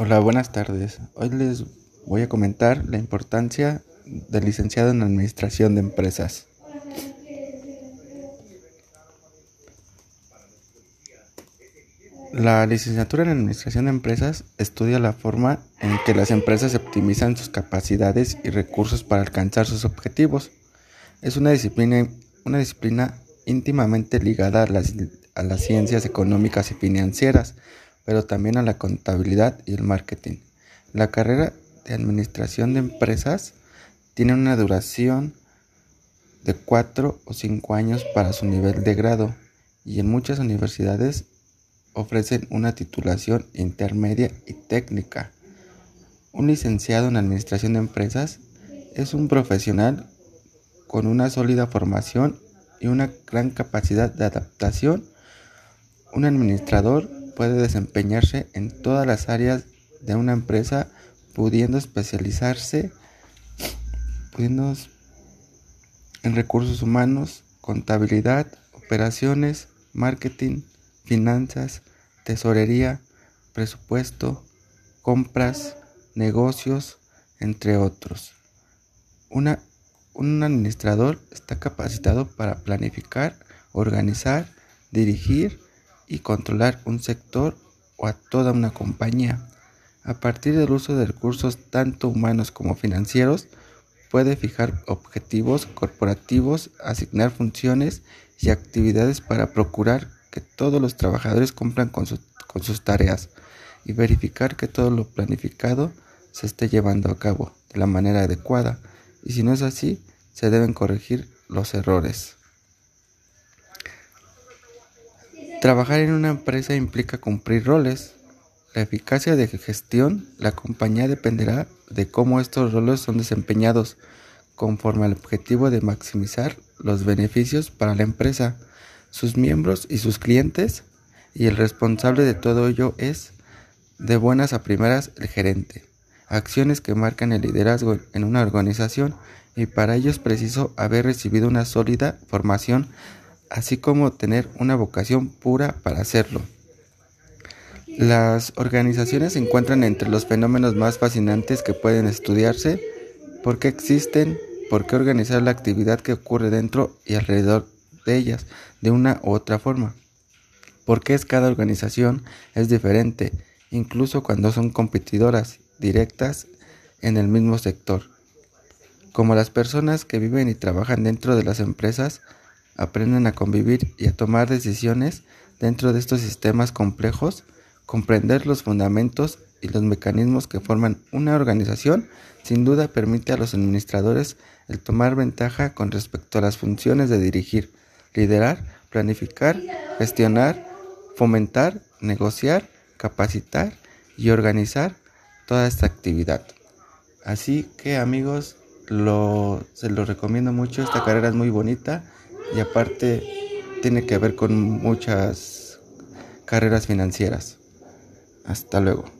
Hola, buenas tardes. Hoy les voy a comentar la importancia del licenciado en Administración de Empresas. La licenciatura en Administración de Empresas estudia la forma en que las empresas optimizan sus capacidades y recursos para alcanzar sus objetivos. Es una disciplina, una disciplina íntimamente ligada a las, a las ciencias económicas y financieras, pero también a la contabilidad y el marketing. La carrera de administración de empresas tiene una duración de 4 o 5 años para su nivel de grado y en muchas universidades ofrecen una titulación intermedia y técnica. Un licenciado en administración de empresas es un profesional con una sólida formación y una gran capacidad de adaptación. Un administrador puede desempeñarse en todas las áreas de una empresa, pudiendo especializarse pudiendo en recursos humanos, contabilidad, operaciones, marketing, finanzas, tesorería, presupuesto, compras, negocios, entre otros. Un administrador está capacitado para planificar, organizar, dirigir y controlar un sector o a toda una compañía. A partir del uso de recursos tanto humanos como financieros, puede fijar objetivos corporativos, asignar funciones y actividades para procurar que todos los trabajadores cumplan con, con sus tareas y verificar que todo lo planificado se esté llevando a cabo de la manera adecuada y si no es así, se deben corregir los errores. Trabajar en una empresa implica cumplir roles. La eficacia de gestión, la compañía dependerá de cómo estos roles son desempeñados conforme al objetivo de maximizar los beneficios para la empresa, sus miembros y sus clientes, y el responsable de todo ello es, de buenas a primeras, el gerente. Acciones que marcan el liderazgo en una organización y para ello es preciso haber recibido una sólida formación así como tener una vocación pura para hacerlo. Las organizaciones se encuentran entre los fenómenos más fascinantes que pueden estudiarse, por qué existen, por qué organizar la actividad que ocurre dentro y alrededor de ellas de una u otra forma. por qué es cada organización es diferente, incluso cuando son competidoras directas en el mismo sector. Como las personas que viven y trabajan dentro de las empresas, aprenden a convivir y a tomar decisiones dentro de estos sistemas complejos, comprender los fundamentos y los mecanismos que forman una organización sin duda permite a los administradores el tomar ventaja con respecto a las funciones de dirigir, liderar, planificar, gestionar, fomentar, negociar, capacitar y organizar toda esta actividad. Así que amigos, se lo recomiendo mucho, esta carrera es muy bonita y aparte tiene que ver con muchas carreras financieras. Hasta luego.